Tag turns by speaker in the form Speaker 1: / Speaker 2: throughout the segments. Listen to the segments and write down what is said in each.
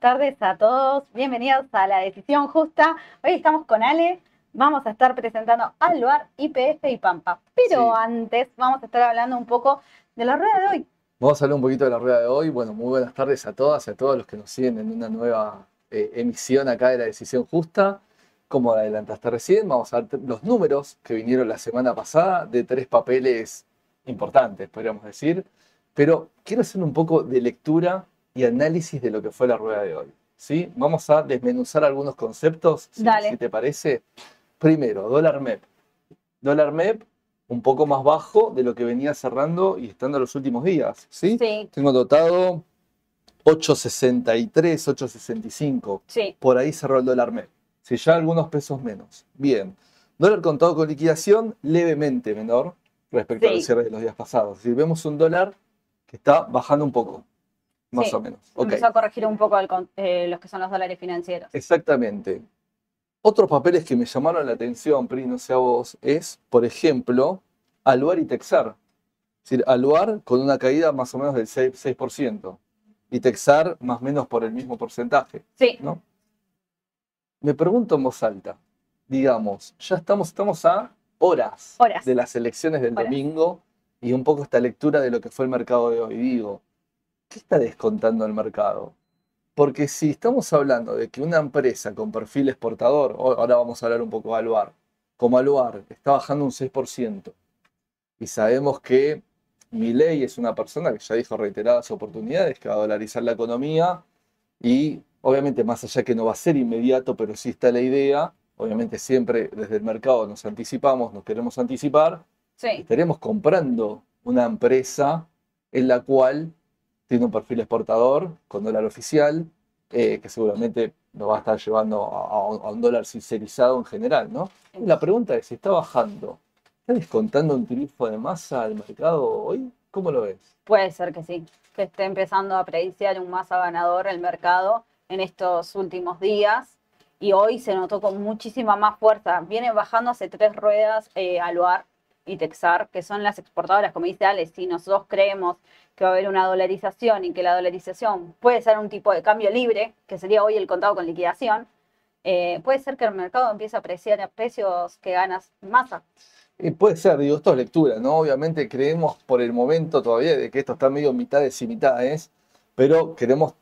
Speaker 1: Tardes a todos, bienvenidos a La Decisión Justa. Hoy estamos con Ale, vamos a estar presentando Alvar, IPF y Pampa. Pero
Speaker 2: Sí.
Speaker 1: antes vamos a estar hablando un poco de la rueda de hoy.
Speaker 2: Vamos a hablar un poquito de la rueda de hoy. Bueno, muy buenas tardes a todas y a todos los que nos siguen en una nueva eh, emisión acá de la Decisión Justa. Como adelantaste recién, vamos a ver los números que vinieron la semana pasada de tres papeles importantes, podríamos decir. Pero quiero hacer un poco de lectura y análisis de lo que fue la rueda de hoy. ¿sí? Vamos a desmenuzar algunos conceptos, si, si te parece. Primero, dólar MEP. Dólar MEP un poco más bajo de lo que venía cerrando y estando los últimos días. ¿sí?
Speaker 1: Sí,
Speaker 2: Tengo dotado 8.63, 8.65.
Speaker 1: sí,
Speaker 2: Por ahí cerró el dólar MEP. Si ya algunos pesos menos. Bien. Dólar contado con liquidación levemente menor respecto al cierre de los días pasados. Si vemos un dólar que está bajando un poco, más
Speaker 1: Sí.
Speaker 2: o menos. Ok.
Speaker 1: empezó a corregir un poco el eh, los que son los dólares financieros.
Speaker 2: Exactamente. Otros papeles que me llamaron la atención, Pri, no sé a vos, es, por ejemplo, Aluar y Texar. Es decir, Aluar con una caída más o menos del 6%, 6%, y Texar más o menos por el mismo porcentaje.
Speaker 1: Sí,
Speaker 2: ¿no? Me pregunto en voz alta, digamos, ya estamos, estamos a horas,
Speaker 1: Horas.
Speaker 2: de las elecciones del
Speaker 1: Horas.
Speaker 2: domingo y un poco esta lectura de lo que fue el mercado de hoy. Digo, ¿qué está descontando el mercado? Porque si estamos hablando de que una empresa con perfil exportador, ahora vamos a hablar un poco de Aluar, como Aluar está bajando un 6%, y sabemos que Milei es una persona que ya dijo reiteradas oportunidades que va a dolarizar la economía, y obviamente más allá que no va a ser inmediato, pero sí está la idea, obviamente siempre desde el mercado nos anticipamos, nos queremos anticipar,
Speaker 1: sí,
Speaker 2: estaremos comprando una empresa en la cual tiene un perfil exportador con dólar oficial, eh, que seguramente nos va a estar llevando a, un- dólar sincerizado en general, ¿no? La pregunta es, si está bajando, ¿está descontando un triunfo de masa al mercado hoy? ¿Cómo lo ves?
Speaker 1: puede ser que sí, que esté empezando a prediciar un masa ganador el mercado en estos últimos días. Y hoy se notó con muchísima más fuerza. Vienen bajando hace tres ruedas eh, Aluar y Texar, que son las exportadoras, como dice Ale, si nosotros creemos que va a haber una dolarización y que la dolarización puede ser un tipo de cambio libre, que sería hoy el contado con liquidación, eh, puede ser que el mercado empiece a apreciar a precios que ganas masa.
Speaker 2: Puede ser, digo, esto es lectura, ¿no? Obviamente creemos por el momento todavía de que esto está medio mitades y mitades, pero queremos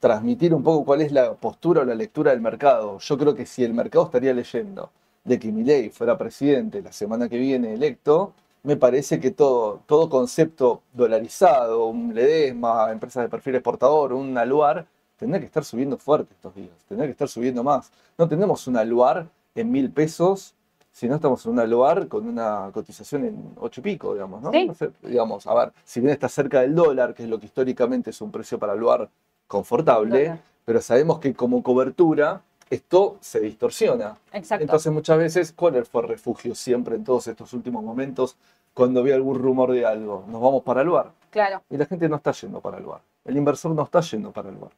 Speaker 2: transmitir un poco cuál es la postura o la lectura del mercado. Yo creo que si el mercado estaría leyendo de que Milei fuera presidente la semana que viene electo, me parece que todo, todo concepto dolarizado, un Ledesma, empresas de perfil exportador, un Aluar, tendría que estar subiendo fuerte estos días, tendría que estar subiendo más. No tenemos un Aluar en mil pesos si no estamos en un aluar con una cotización en ocho y pico, digamos, ¿no?
Speaker 1: Sí.
Speaker 2: No sé, digamos, a ver, si bien está cerca del dólar, que es lo que históricamente es un precio para aluar confortable, pero sabemos que como cobertura esto se distorsiona.
Speaker 1: Exacto.
Speaker 2: Entonces muchas veces, ¿cuál fue el refugio siempre en todos estos últimos momentos cuando había algún rumor de algo? Nos vamos para aluar.
Speaker 1: claro.
Speaker 2: Y la gente no está yendo para el lugar. El inversor no está yendo para el lugar.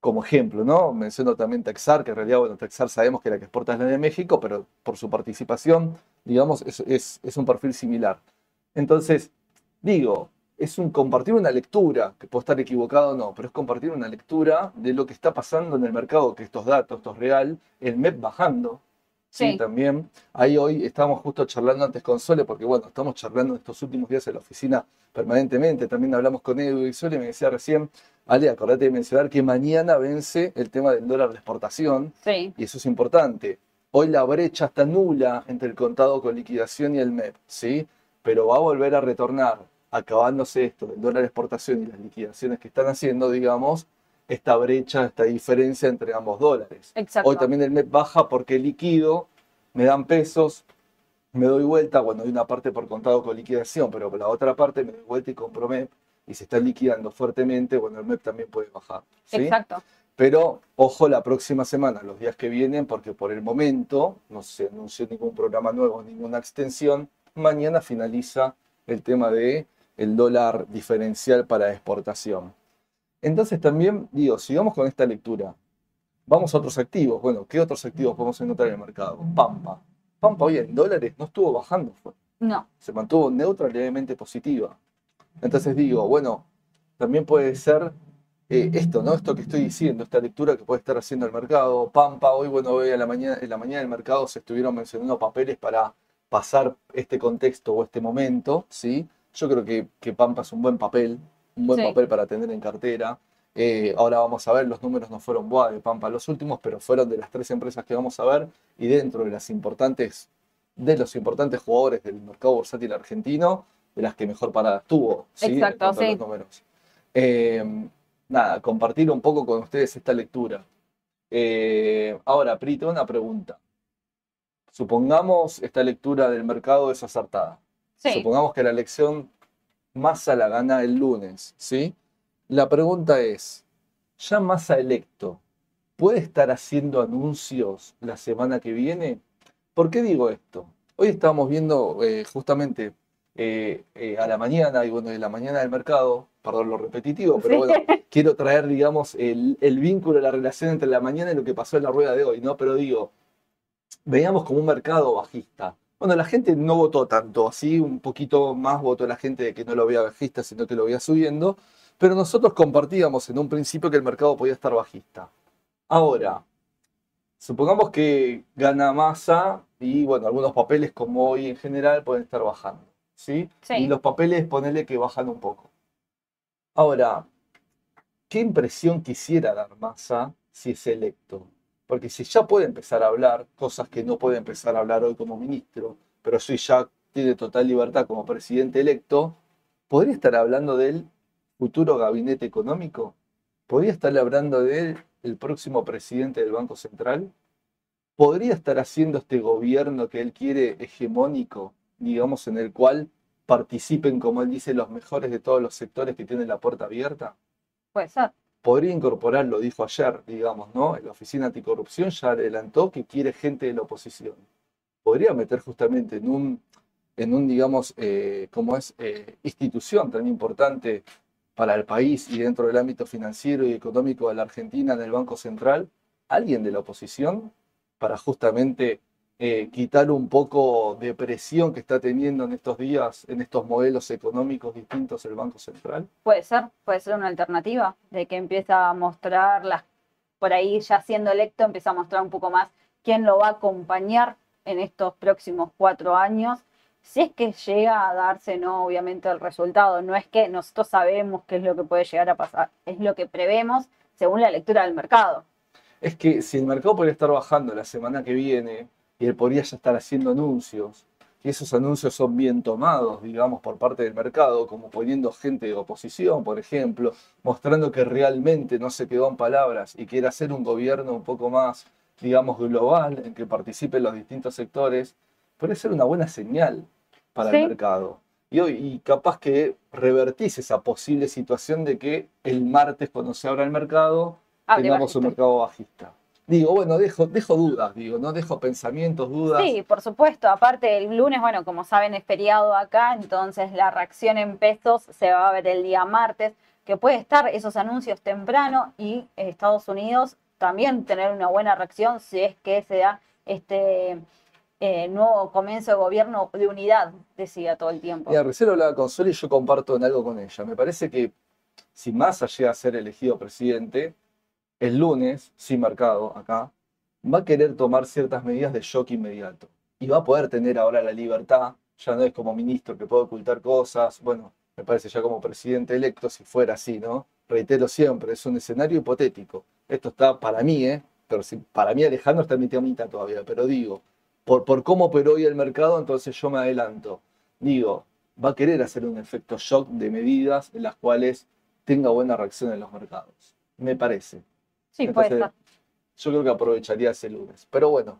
Speaker 2: Como ejemplo, ¿no? Menciono también Texar, que en realidad, bueno, Texar sabemos que la que exporta es la de México, pero por su participación, digamos, es, es- es un perfil similar. Entonces, digo, es un compartir una lectura, que puedo estar equivocado o no, pero es compartir una lectura de lo que está pasando en el mercado, que estos datos, esto es real, el MEP bajando, Sí,
Speaker 1: Sí.
Speaker 2: también. Ahí hoy estábamos justo charlando antes con Sole, porque bueno, estamos charlando estos últimos días en la oficina permanentemente. También hablamos con Edu y Sole me decía recién, Ale, acordate de mencionar que mañana vence el tema del dólar de exportación
Speaker 1: Sí,
Speaker 2: y eso es importante. Hoy la brecha está nula entre el contado con liquidación y el MEP, ¿sí? Pero va a volver a retornar, acabándose esto del dólar de exportación y las liquidaciones que están haciendo, digamos, esta brecha, esta diferencia entre ambos dólares.
Speaker 1: exacto.
Speaker 2: Hoy también el MEP baja porque liquido, me dan pesos, me doy vuelta, bueno, hay una parte por contado con liquidación, pero por la otra parte me doy vuelta y compro MEP y se está liquidando fuertemente, bueno, el MEP también puede bajar. ¿sí?
Speaker 1: Exacto.
Speaker 2: Pero ojo la próxima semana, los días que vienen, porque por el momento no se anunció ningún programa nuevo, ninguna extensión. Mañana finaliza el tema de el dólar diferencial para exportación. Entonces también digo, sigamos con esta lectura. Vamos a otros activos. Bueno, ¿qué otros activos podemos encontrar en el mercado? Pampa. Pampa hoy en dólares no estuvo bajando, fue.
Speaker 1: No,
Speaker 2: se mantuvo neutra, levemente positiva. Entonces digo, bueno, también puede ser eh, esto, ¿no? Esto que estoy diciendo, esta lectura que puede estar haciendo el mercado. Pampa, hoy, bueno, hoy a la mañana, en la mañana del mercado se estuvieron mencionando papeles para pasar este contexto o este momento, ¿sí? Yo creo que, que Pampa es un buen papel, un buen
Speaker 1: Sí.
Speaker 2: papel para tener en cartera. Eh, ahora vamos a ver, los números no fueron buah, de Pampa los últimos, pero fueron de las tres empresas que vamos a ver y dentro de las importantes, de los importantes jugadores del mercado bursátil argentino, de las que mejor paradas tuvo,
Speaker 1: Exacto, sí.
Speaker 2: los números. Eh, nada, compartir un poco con ustedes esta lectura. Eh, ahora, Pri, tengo una pregunta. Supongamos esta lectura del mercado es acertada.
Speaker 1: Sí,
Speaker 2: Supongamos que la elección Massa la gana el lunes, ¿sí? La pregunta es, ¿ya Massa electo puede estar haciendo anuncios la semana que viene? ¿Por qué digo esto? Hoy estábamos viendo eh, justamente eh, eh, a la mañana, y bueno, de la mañana del mercado, perdón lo repetitivo, pero
Speaker 1: Sí.
Speaker 2: bueno, quiero traer, digamos, el, el vínculo, la relación entre la mañana y lo que pasó en la rueda de hoy, ¿no? Pero digo, veíamos como un mercado bajista. Bueno, la gente no votó tanto, así un poquito más votó la gente de que no lo veía bajista, sino que lo veía subiendo, pero nosotros compartíamos en un principio que el mercado podía estar bajista. Ahora, supongamos que gana masa y bueno, algunos papeles como hoy en general pueden estar bajando, ¿sí?
Speaker 1: Sí.
Speaker 2: Y los papeles ponele que bajan un poco. Ahora, ¿qué impresión quisiera dar Massa si es electo? Porque si ya puede empezar a hablar cosas que no puede empezar a hablar hoy como ministro, pero si ya tiene total libertad como presidente electo, ¿podría estar hablando del futuro gabinete económico? ¿Podría estar hablando de él el próximo presidente del Banco Central? ¿Podría estar haciendo este gobierno que él quiere hegemónico, digamos, en el cual participen, como él dice, los mejores de todos los sectores que tienen la puerta abierta?
Speaker 1: puede ser.
Speaker 2: Podría incorporar, lo dijo ayer, digamos, ¿no? La Oficina Anticorrupción ya adelantó que quiere gente de la oposición. Podría meter justamente en un, en un digamos, eh, como es, eh, institución tan importante para el país y dentro del ámbito financiero y económico de la Argentina, en el Banco Central, alguien de la oposición para justamente eh, quitar un poco de presión que está teniendo en estos días, en estos modelos económicos distintos el Banco Central.
Speaker 1: Puede ser, puede ser una alternativa de que empieza a mostrar las, por ahí ya siendo electo, empieza a mostrar un poco más quién lo va a acompañar en estos próximos cuatro años. Si es que llega a darse, no, obviamente, el resultado. No es que nosotros sabemos qué es lo que puede llegar a pasar, es lo que prevemos según la lectura del mercado.
Speaker 2: Es que si el mercado podría estar bajando la semana que viene y él podría ya estar haciendo anuncios, y esos anuncios son bien tomados, digamos, por parte del mercado, como poniendo gente de oposición, por ejemplo, mostrando que realmente no se quedó en palabras y quiere hacer un gobierno un poco más, digamos, global, en que participen los distintos sectores, puede ser una buena señal para
Speaker 1: Sí.
Speaker 2: el mercado. Y, capaz que revertís esa posible situación de que el martes, cuando se abra el mercado,
Speaker 1: Abre
Speaker 2: tengamos un mercado bajista. Digo, bueno, dejo, dejo dudas, digo, no dejo pensamientos, dudas.
Speaker 1: Sí, por supuesto. Aparte, el lunes, bueno, como saben, es feriado acá, entonces la reacción en pesos se va a ver el día martes, que puede estar esos anuncios temprano y Estados Unidos también tener una buena reacción si es que se da este eh, nuevo comienzo de gobierno de unidad, decía todo el tiempo.
Speaker 2: Mira, recién hablaba con Sol y yo comparto en algo con ella. Me parece que si Massa llega a ser elegido presidente, el lunes, sin mercado acá, va a querer tomar ciertas medidas de shock inmediato. Y va a poder tener ahora la libertad, ya no es como ministro que puede ocultar cosas, bueno, me parece ya como presidente electo, si fuera así, ¿no? Reitero siempre, es un escenario hipotético. Esto está para mí, ¿eh? Pero para mí Alejandro está en mitad a mitad todavía, pero digo, por, por cómo operó hoy el mercado, entonces yo me adelanto. Digo, va a querer hacer un efecto shock de medidas en las cuales tenga buena reacción en los mercados. Me parece.
Speaker 1: Sí, puede
Speaker 2: Entonces,
Speaker 1: ser.
Speaker 2: yo creo que aprovecharía ese lunes. Pero bueno,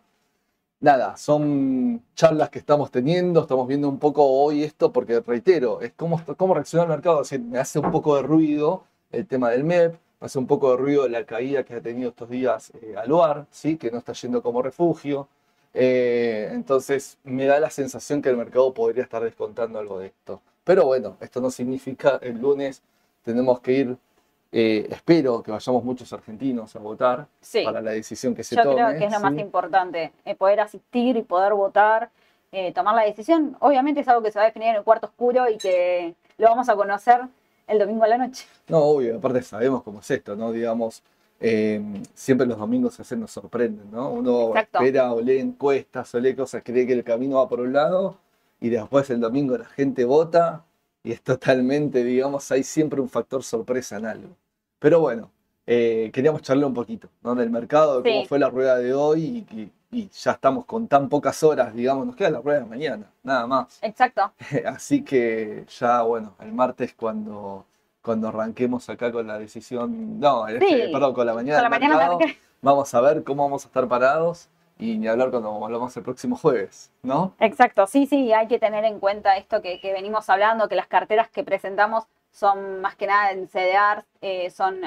Speaker 2: nada, son charlas que estamos teniendo, estamos viendo un poco hoy esto, porque reitero, es cómo, cómo reacciona el mercado. Es decir, me hace un poco de ruido el tema del MEP, me hace un poco de ruido la caída que ha tenido estos días eh, Aluar, ¿sí? que no está yendo como refugio. Eh, entonces me da la sensación que el mercado podría estar descontando algo de esto. Pero bueno, esto no significa el lunes tenemos que ir, eh, espero que vayamos muchos argentinos a votar
Speaker 1: Sí.
Speaker 2: para la decisión que se
Speaker 1: Yo
Speaker 2: tome.
Speaker 1: creo que es lo más importante, eh, poder asistir y poder votar, eh, tomar la decisión. Obviamente es algo que se va a definir en el cuarto oscuro y que lo vamos a conocer el domingo a la noche.
Speaker 2: No, obvio, aparte sabemos cómo es esto, ¿no? Digamos, siempre los domingos se nos sorprenden, ¿no? Uno
Speaker 1: Exacto.
Speaker 2: espera o lee encuestas o lee cosas, cree que el camino va por un lado y después el domingo la gente vota y es totalmente, digamos, hay siempre un factor sorpresa en algo. Pero bueno, eh, queríamos charlar un poquito, ¿no? Del mercado, de cómo
Speaker 1: Sí.
Speaker 2: fue la rueda de hoy y, y- ya estamos con tan pocas horas, digamos, nos queda la rueda de mañana, nada más.
Speaker 1: Exacto.
Speaker 2: Así que ya, bueno, el martes cuando, cuando arranquemos acá con la decisión, no,
Speaker 1: Sí,
Speaker 2: perdón, con la mañana
Speaker 1: Con la mañana
Speaker 2: mercado, vamos a ver cómo vamos a estar parados y ni hablar cuando hablamos el próximo jueves, ¿no?
Speaker 1: Exacto, sí, sí, hay que tener en cuenta esto que, que venimos hablando, que las carteras que presentamos son más que nada en CDR, eh, son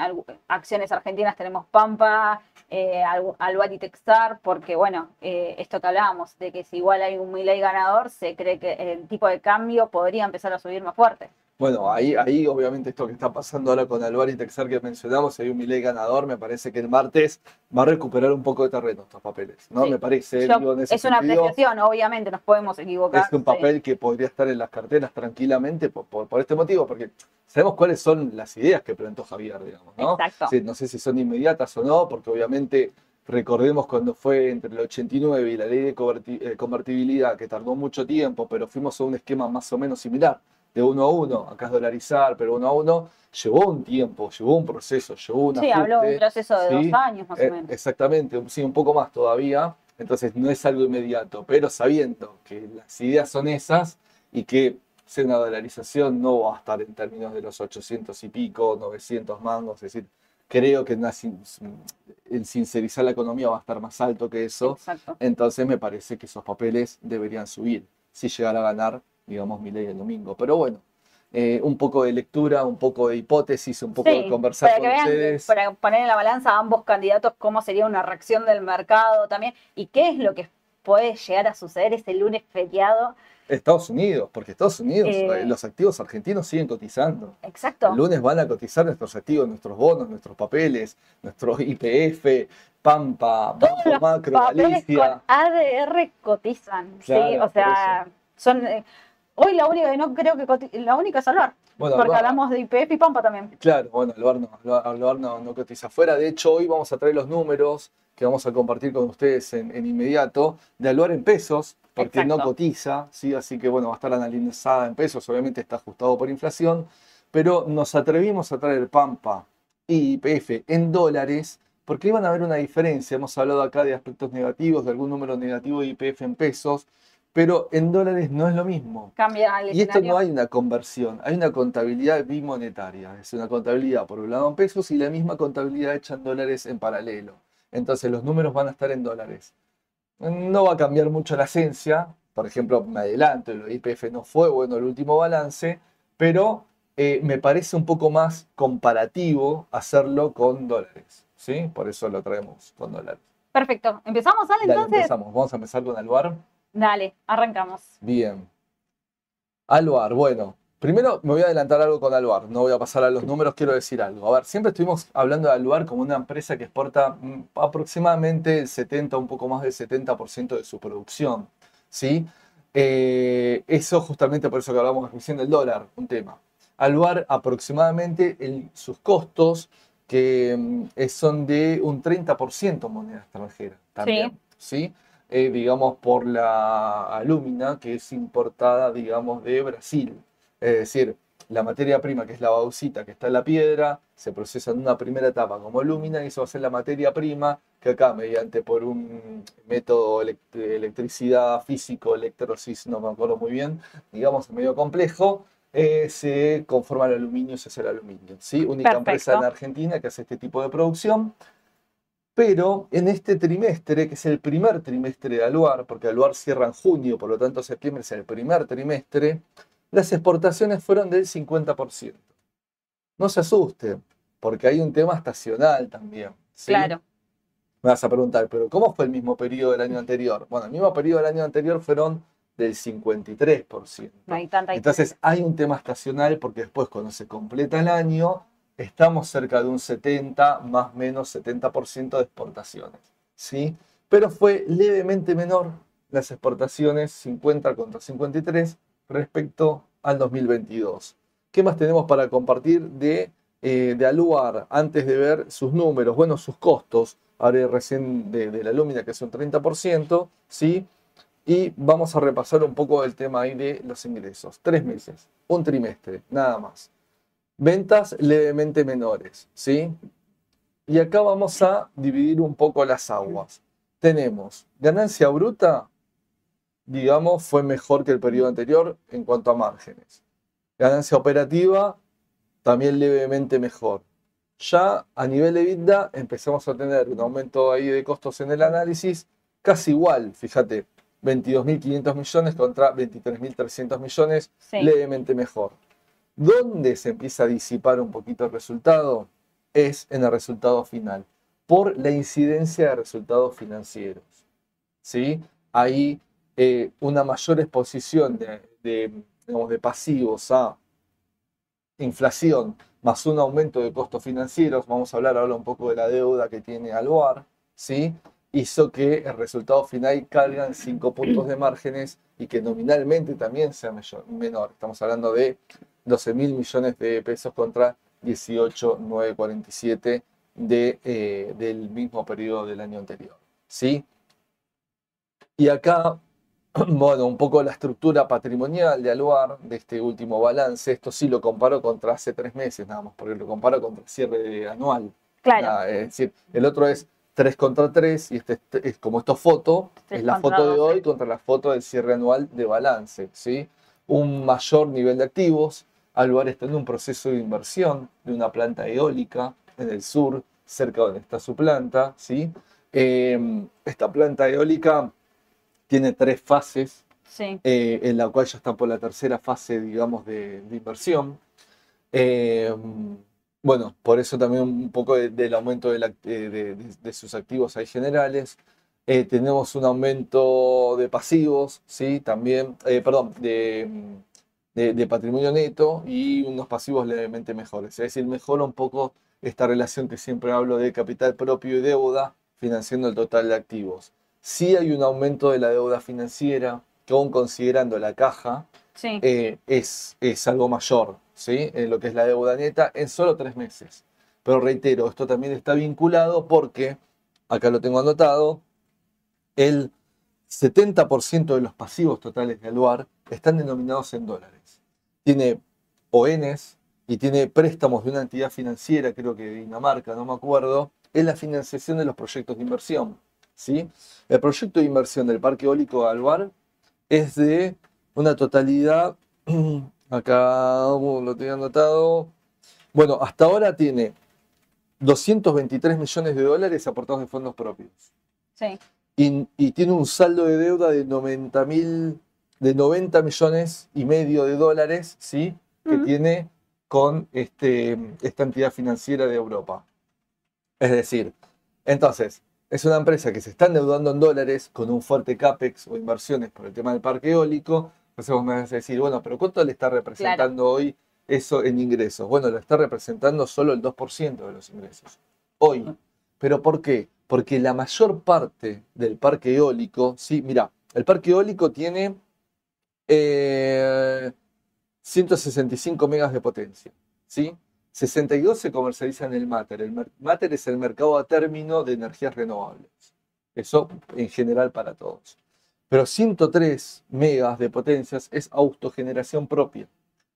Speaker 1: acciones argentinas, tenemos Pampa, eh, Al- Alvar y Textar, porque bueno, eh, esto que hablábamos, de que si igual hay un Milei ganador, se cree que el tipo de cambio podría empezar a subir más fuerte.
Speaker 2: Bueno, ahí, ahí obviamente esto que está pasando ahora con Alvar y Texar que mencionamos, hay un Milei ganador, me parece que el martes va a recuperar un poco de terreno estos papeles, ¿no?
Speaker 1: Sí.
Speaker 2: Me parece,
Speaker 1: Yo-
Speaker 2: digo, en ese
Speaker 1: es una
Speaker 2: sentido,
Speaker 1: apreciación, obviamente, nos podemos equivocar.
Speaker 2: es un
Speaker 1: sí.
Speaker 2: papel que podría estar en las carteras tranquilamente por, por- por este motivo, porque sabemos cuáles son las ideas que plantó Javier, digamos, ¿no?
Speaker 1: Exacto.
Speaker 2: Sí, no sé si son inmediatas o no, porque obviamente recordemos cuando fue entre el 89 y la ley de eh, convertibilidad, que tardó mucho tiempo, pero fuimos a un esquema más o menos similar, de uno a uno, acá es dolarizar, pero uno a uno, llevó un tiempo, llevó un proceso, llevó un
Speaker 1: Sí, habló de un proceso de
Speaker 2: sí,
Speaker 1: dos años más
Speaker 2: Eh,
Speaker 1: o menos.
Speaker 2: Exactamente, sí, un poco más todavía. Entonces no es algo inmediato, pero sabiendo que las ideas son esas y que ser una dolarización no va a estar en términos de los 800 y pico, 900 mangos, es decir, creo que en sincerizar la economía va a estar más alto que eso.
Speaker 1: Exacto.
Speaker 2: Entonces me parece que esos papeles deberían subir si llegara a ganar, digamos, mi ley el domingo. Pero bueno, eh, un poco de lectura, un poco de hipótesis, un poco
Speaker 1: Sí,
Speaker 2: de conversar
Speaker 1: para
Speaker 2: con
Speaker 1: vean,
Speaker 2: ustedes.
Speaker 1: para poner en la balanza a ambos candidatos cómo sería una reacción del mercado también y qué es lo que puede llegar a suceder ese lunes feriado.
Speaker 2: Estados Unidos, porque Estados Unidos,
Speaker 1: Eh,
Speaker 2: eh, los activos argentinos siguen cotizando.
Speaker 1: Exacto.
Speaker 2: El lunes van a cotizar nuestros activos, nuestros bonos, nuestros papeles, nuestros IPF, Pampa,
Speaker 1: Todos
Speaker 2: Banco
Speaker 1: los
Speaker 2: Macro, Galicia.
Speaker 1: con ADR cotizan, sí, o sea, son eh, hoy la única que no creo que la única es Alvar,
Speaker 2: Bueno,
Speaker 1: porque
Speaker 2: Alvar-
Speaker 1: hablamos de IPF y Pampa también.
Speaker 2: Claro, bueno, Alvar no, Alvar- no, no cotiza afuera. De hecho, hoy vamos a traer los números que vamos a compartir con ustedes en, en inmediato de Alvar en pesos, porque no cotiza, ¿sí? Así que bueno, va a estar analizada en pesos, obviamente está ajustado por inflación, pero nos atrevimos a traer Pampa y IPF en dólares, porque iban a haber una diferencia. Hemos hablado acá de aspectos negativos, de algún número negativo de IPF en pesos, pero en dólares no es lo mismo.
Speaker 1: Cambia el
Speaker 2: Y esto no hay una conversión, hay una contabilidad bimonetaria, es una contabilidad por un lado en pesos y la misma contabilidad hecha en dólares en paralelo. Entonces los números van a estar en dólares. No va a cambiar mucho la esencia, por ejemplo, me adelanto, de IPF no fue bueno el último balance, pero eh, me parece un poco más comparativo hacerlo con dólares, ¿sí? Por eso lo traemos con dólares.
Speaker 1: Perfecto, empezamos.
Speaker 2: Dale,
Speaker 1: Entonces,
Speaker 2: empezamos, vamos a empezar con Alvar.
Speaker 1: Dale, arrancamos.
Speaker 2: Bien. Alvar, bueno, primero me voy a adelantar algo con Alvar, no voy a pasar a los números, quiero decir algo. A ver, siempre estuvimos hablando de Alvar como una empresa que exporta mm, aproximadamente el 70, un poco más del 70% de su producción, ¿sí? Eh, eso justamente por eso que hablamos recién del dólar, un tema. Alvar aproximadamente el- sus costos que mm, son de un 30% moneda extranjera también, ¿sí? Eh, digamos por la alúmina que es importada, digamos, de Brasil. Es decir, la materia prima que es la bauxita que está en la piedra se procesa en una primera etapa como alúmina y eso va a ser la materia prima que acá mediante por un método elect- de electricidad físico, electrosis, no me acuerdo muy bien, digamos medio complejo, eh, se conforma el aluminio y se hace el aluminio. ¿sí? Única empresa en. Argentina que hace este tipo de producción. Pero en este trimestre, que es el primer trimestre de Aluar, porque Aluar cierra en junio, por lo tanto septiembre es el primer trimestre, las exportaciones fueron del 50%. No se asusten, porque hay un tema estacional también. ¿sí?
Speaker 1: Claro,
Speaker 2: Me vas a preguntar, pero ¿cómo fue el mismo periodo del año anterior? Bueno, el mismo periodo del año anterior fueron del 53%.
Speaker 1: no hay tanta
Speaker 2: Entonces hay un tema estacional porque después cuando se completa el año estamos cerca de un 70 más menos 70% de exportaciones, ¿sí? Pero fue levemente menor las exportaciones 50 contra 53 respecto al 2022. ¿Qué más tenemos para compartir de, eh, de Aluar antes de ver sus números? Bueno, sus costos. Hablé recién de, de la lúmina, que es un 30%, ¿sí? Y vamos a repasar un poco el tema ahí de los ingresos. Tres meses, un trimestre, nada más. Ventas levemente menores, ¿sí? Y acá vamos a dividir un poco las aguas. Tenemos ganancia bruta, digamos, fue mejor que el periodo anterior en cuanto a márgenes. Ganancia operativa, también levemente mejor. Ya a nivel de EBITDA empezamos a tener un aumento ahí de costos en el análisis casi igual, fíjate, 22.500 millones contra 23.300 millones,
Speaker 1: Sí.
Speaker 2: levemente mejor. ¿Dónde se empieza a disipar un poquito el resultado? Es en el resultado final, por la incidencia de resultados financieros. ¿sí? Hay eh, una mayor exposición de, digamos, de pasivos a inflación más un aumento de costos financieros, vamos a hablar ahora un poco de la deuda que tiene Aluar, ¿sí? hizo que el resultado final caiga en 5 puntos de márgenes y que nominalmente también sea menor. Estamos hablando de 12 mil millones de pesos contra 18,947 de, eh, del mismo periodo del año anterior. ¿sí? Y acá, bueno, un poco la estructura patrimonial de Aluar, de este último balance, esto sí lo comparo contra hace tres meses nada más, porque lo comparo contra el cierre anual.
Speaker 1: Claro.
Speaker 2: Nada, es decir, el otro es 3 contra 3 y este es, es como esto foto, es la foto de hoy contra la foto del cierre anual de balance, ¿sí? Un mayor nivel de activos, Aluar está en un proceso de inversión de una planta eólica en el sur, cerca donde está su planta, ¿sí? Eh, esta planta eólica tiene tres fases,
Speaker 1: Sí.
Speaker 2: eh, en la cual ya está por la tercera fase, digamos, de, de inversión. Eh, bueno, por eso también un poco de- del aumento de, la- eh, de- sus activos ahí generales. Eh, tenemos un aumento de pasivos, ¿sí? También, perdón, de, de- de patrimonio neto y unos pasivos levemente mejores. Es decir, mejora un poco esta relación que siempre hablo de capital propio y deuda, financiando el total de activos. Sí hay un aumento de la deuda financiera, que aún considerando la caja,
Speaker 1: Sí.
Speaker 2: eh, es, es algo mayor, ¿sí? En lo que es la deuda neta en solo tres meses. Pero reitero, esto también está vinculado porque, acá lo tengo anotado, el 70% de los pasivos totales de Aluar están denominados en dólares. Tiene ONs y tiene préstamos de una entidad financiera, creo que de Dinamarca, no me acuerdo, en la financiación de los proyectos de inversión. ¿sí? El proyecto de inversión del Parque Eólico de Aluar es de una totalidad, acá uh, lo tengo anotado, bueno, hasta ahora tiene 223 millones de dólares aportados de fondos propios
Speaker 1: Sí.
Speaker 2: y, y tiene un saldo de deuda de 90 mil, de 90 millones y medio de dólares, ¿sí? Que tiene con este, esta entidad financiera de Europa. Es decir, entonces, es una empresa que se está endeudando en dólares con un fuerte CAPEX o inversiones por el tema del parque eólico. Entonces vos me vas a decir, bueno, pero ¿cuánto le está representando hoy eso en ingresos? Bueno, lo está representando solo el 2% de los ingresos. Hoy. ¿Pero por qué? Porque la mayor parte del parque eólico, sí, mira, el parque eólico tiene eh, 165 megas de potencia, ¿sí? 62 se comercializa en el Mater. El Mater es el mercado a término de energías renovables. Eso en general para todos. Pero 103 megas de potencias es autogeneración propia.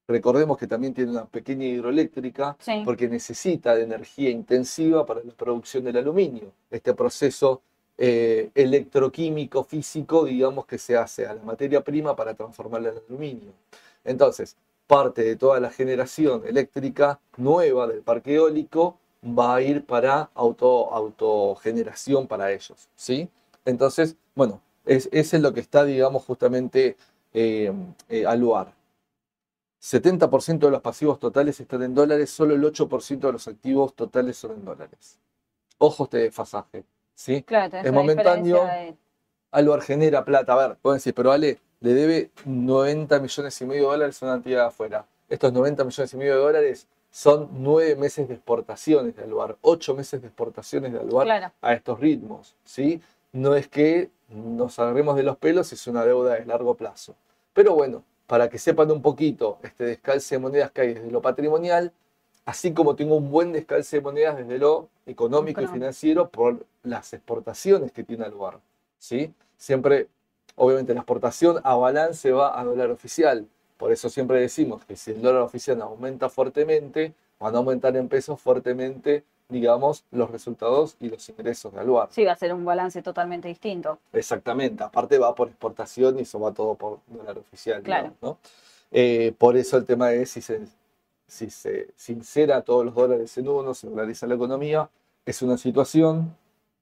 Speaker 2: Recordemos que también tiene una pequeña hidroeléctrica
Speaker 1: Sí.
Speaker 2: porque necesita de energía intensiva para la producción del aluminio. Este proceso eh, electroquímico, físico, digamos, que se hace a la materia prima para transformarla en aluminio. Entonces, parte de toda la generación eléctrica nueva del parque eólico va a ir para auto, autogeneración para ellos, ¿sí? Entonces, bueno, es, es lo que está, digamos, justamente eh, eh, al lugar. 70% de los pasivos totales están en dólares, solo el 8% de los activos totales son en dólares. Ojo este desfasaje, ¿sí?
Speaker 1: Claro,
Speaker 2: Es momentáneo.
Speaker 1: de-
Speaker 2: Aluar genera plata. A ver, pueden decir, pero Ale, le debe 90 millones y medio de dólares a una entidad afuera. Estos 90 millones y medio de dólares son nueve meses de exportaciones de Aluar, ocho meses de exportaciones de Aluar
Speaker 1: Claro.
Speaker 2: a estos ritmos, ¿sí? No es que nos agarremos de los pelos, es una deuda de largo plazo. Pero bueno, para que sepan un poquito este descalce de monedas que hay desde lo patrimonial, así como tengo un buen descalce de monedas desde lo económico y financiero por las exportaciones que tiene lugar. ¿sí? Siempre, obviamente, la exportación a balance va a dólar oficial. Por eso siempre decimos que si el dólar oficial aumenta fuertemente, van a aumentar en pesos fuertemente, digamos, los resultados y los ingresos de Aluar.
Speaker 1: Sí, va a ser un balance totalmente distinto.
Speaker 2: Exactamente, aparte va por exportación y eso va todo por dólar oficial,
Speaker 1: Claro.
Speaker 2: digamos, ¿no? Eh, por eso el tema es si se, si se sincera todos los dólares en uno, se dolariza la economía, es una situación,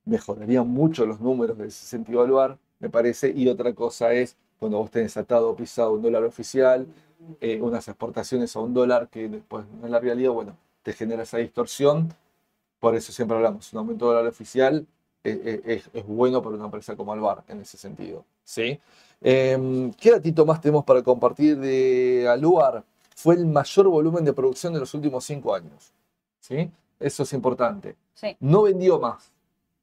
Speaker 2: mejoraría mucho los números de ese sentido evaluar, me parece, y otra cosa es cuando vos tenés atado o pisado un dólar oficial, eh, unas exportaciones a un dólar que después es la realidad, bueno, te genera esa distorsión, por eso siempre hablamos, un aumento del dólar oficial eh, eh, es, es bueno para una empresa como Alvar en ese sentido. ¿sí? Em, ¿Qué datito más tenemos para compartir de Aluar? Fue el mayor volumen de producción de los últimos cinco años. ¿sí? Eso es importante.
Speaker 1: Sí,
Speaker 2: No vendió más.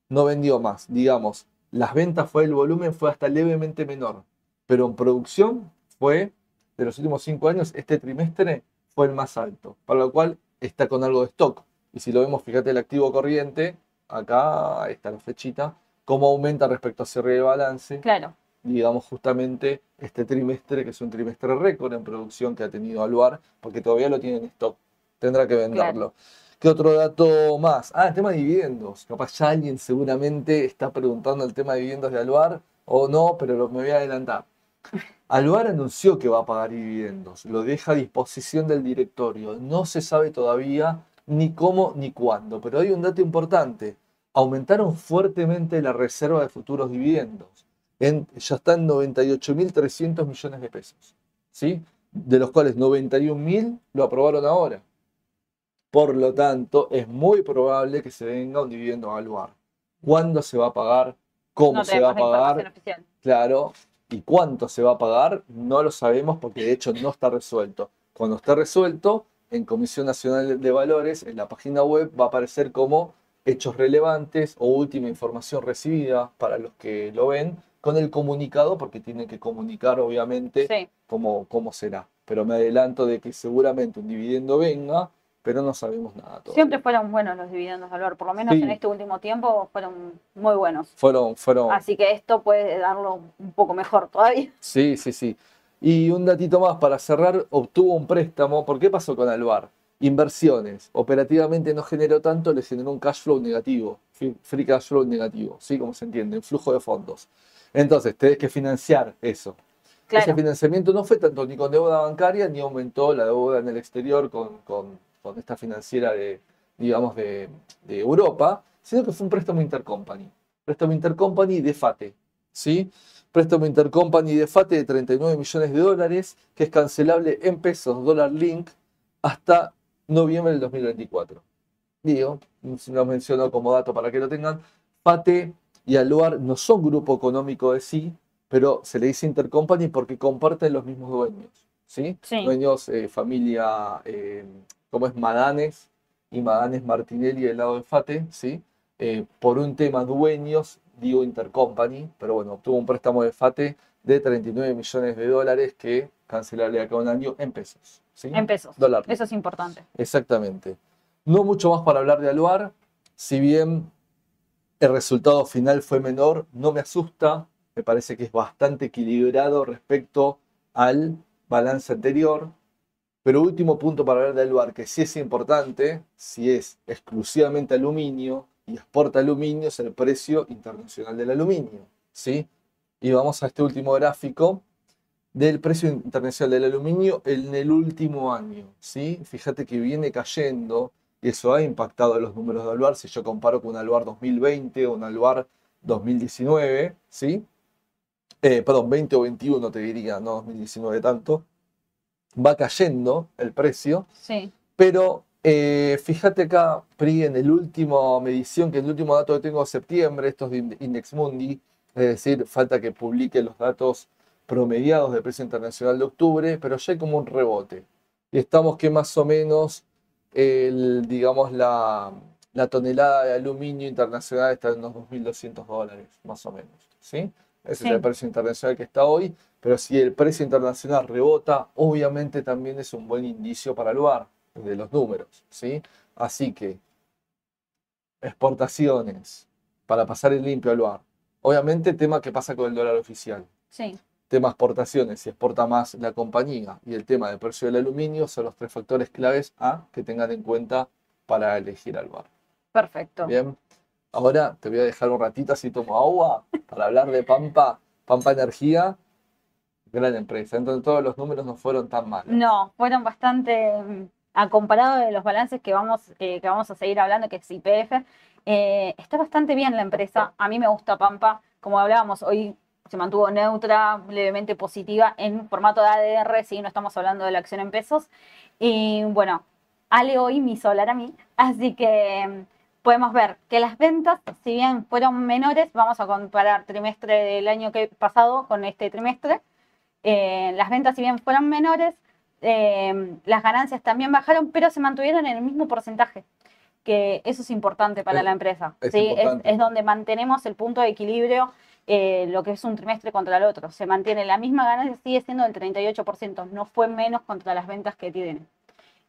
Speaker 2: No vendió más. Digamos, las ventas fue, el volumen fue hasta levemente menor. Pero en producción fue, de los últimos cinco años, este trimestre fue el más alto. Para lo cual está con algo de stock. Y si lo vemos, fíjate el activo corriente, acá está la flechita, cómo aumenta respecto a cierre de balance
Speaker 1: claro.
Speaker 2: Digamos, justamente este trimestre, que es un trimestre récord en producción que ha tenido Aluar, porque todavía lo tiene en stock. Tendrá que venderlo. ¿Qué otro dato más? Ah, el tema de dividendos. Capaz ya alguien seguramente está preguntando el tema de dividendos de Aluar, o no, pero lo- me voy a adelantar. Aluar anunció que va a pagar dividendos, lo deja a disposición del directorio. No se sabe todavía ni cómo ni cuándo, pero hay un dato importante. Aumentaron fuertemente la reserva de futuros dividendos. En- ya está en 98.300 millones de pesos, ¿sí? De los cuales 91.000 lo aprobaron ahora. Por lo tanto, es muy probable que se venga un dividendo a Aluar. ¿Cuándo se va a pagar? ¿Cómo
Speaker 1: No
Speaker 2: se va a pagar? Claro, y cuánto se va a pagar, no lo sabemos porque de hecho no está resuelto. Cuando esté resuelto, en Comisión Nacional de Valores, en la página web, va a aparecer como hechos relevantes o última información recibida para los que lo ven, con el comunicado, porque tienen que comunicar obviamente
Speaker 1: Sí,
Speaker 2: cómo, cómo será. Pero me adelanto de que seguramente un dividendo venga, pero no sabemos nada todavía.
Speaker 1: siempre fueron buenos los dividendos de Alvar, por lo menos
Speaker 2: Sí.
Speaker 1: en este último tiempo fueron muy buenos.
Speaker 2: Fueron, fueron,
Speaker 1: Así que esto puede darlo un poco mejor todavía.
Speaker 2: Sí, sí, sí. Y un datito más para cerrar, obtuvo un préstamo. ¿Por qué pasó con Alvar? Inversiones. Operativamente no generó tanto, le generó un cash flow negativo. Free free cash flow negativo, ¿sí? Como se entiende, un flujo de fondos. Entonces, tenés que financiar eso. Ese financiamiento no fue tanto ni con deuda bancaria, ni aumentó la deuda en el exterior con, con- con esta financiera de, digamos, de, de Europa, sino que fue un préstamo intercompany. Préstamo intercompany de FATE, ¿sí? Préstamo intercompany de FATE de 39 millones de dólares, que es cancelable en pesos dólar link hasta noviembre del 2024. Digo, lo menciono como dato para que lo tengan. FATE y Aluar no son grupo económico de sí, pero se le dice intercompany porque comparten los mismos dueños, ¿sí?
Speaker 1: Sí.
Speaker 2: Dueños, eh, familia, eh, como es Madanes y Madanes Martinelli del lado de FATE, ¿sí? Eh, por un tema dueños, digo intercompany, pero bueno, obtuvo un préstamo de FATE de 39 millones de dólares que cancelarle acá un año en pesos, ¿sí?
Speaker 1: en pesos.
Speaker 2: Dólar.
Speaker 1: Eso es importante.
Speaker 2: Exactamente. No mucho más para hablar de Aluar, si bien el resultado final fue menor, no me asusta, me parece que es bastante equilibrado respecto al balance anterior. Pero último punto para hablar de Aluar, que sí es importante, si es exclusivamente aluminio y exporta aluminio, es el precio internacional del aluminio. ¿sí? Y vamos a este último gráfico del precio internacional del aluminio en el último año. ¿sí? Fíjate que viene cayendo eso ha impactado los números de Aluar. Si yo comparo con un Aluar 2020 o un Aluar 2019, ¿sí? Eh, perdón, 20 o 21 te diría, no 2019 tanto, va cayendo el precio,
Speaker 1: Sí,
Speaker 2: pero eh, fíjate acá, PRI, en el último medición, que el último dato que tengo de septiembre, estos de Index Mundi, es decir, falta que publique los datos promediados del precio internacional de octubre, pero ya hay como un rebote. Y estamos que más o menos, el, digamos, la, la tonelada de aluminio internacional está en unos 2.200 dólares, más o menos. ¿sí? Ese
Speaker 1: Sí.
Speaker 2: es el precio internacional que está hoy, pero si el precio internacional rebota, obviamente también es un buen indicio para el VAR de los números, ¿sí? Así que exportaciones para pasar el limpio al VAR. Obviamente tema que pasa con el dólar oficial.
Speaker 1: Sí,
Speaker 2: Tema exportaciones, si exporta más la compañía y el tema del precio del aluminio son los tres factores claves a que tengan en cuenta para elegir al VAR.
Speaker 1: perfecto.
Speaker 2: Bien, ahora te voy a dejar un ratito así tomo agua para hablar de Pampa, Pampa Energía, gran empresa. Entonces todos los números no fueron tan malos.
Speaker 1: No, fueron bastante, mm, a comparado de los balances que vamos, eh, que vamos a seguir hablando, que es IPF, eh, está bastante bien la empresa. A mí me gusta Pampa, como hablábamos, hoy se mantuvo neutra, levemente positiva en formato de ADR, si no estamos hablando de la acción en pesos. Y bueno, Ale hoy me hizo hablar a mí, así que mm, podemos ver que las ventas, si bien fueron menores, vamos a comparar trimestre del año que pasado con este trimestre, eh, las ventas, si bien fueron menores, eh, las ganancias también bajaron, pero se mantuvieron en el mismo porcentaje, que eso es importante para
Speaker 2: Es-
Speaker 1: la empresa.
Speaker 2: es
Speaker 1: ¿sí?
Speaker 2: importante.
Speaker 1: es donde mantenemos el punto de equilibrio, eh, lo que es un trimestre contra el otro. Se mantiene la misma ganancia, sigue siendo del 38%, no fue menos contra las ventas que tiene.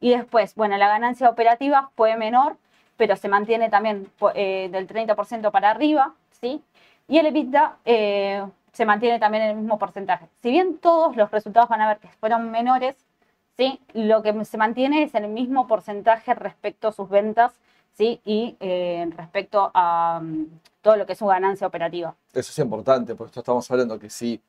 Speaker 1: Y después, bueno, la ganancia operativa fue menor, pero se mantiene también eh, del 30% para arriba, ¿sí? Y el EBITDA eh, se mantiene también en el mismo porcentaje. Si bien todos los resultados van a ver que fueron menores, ¿sí? Lo que se mantiene es el mismo porcentaje respecto a sus ventas, ¿sí? Y eh, respecto a mm, todo lo que es su ganancia operativa.
Speaker 2: Eso es importante, porque esto estamos hablando que si,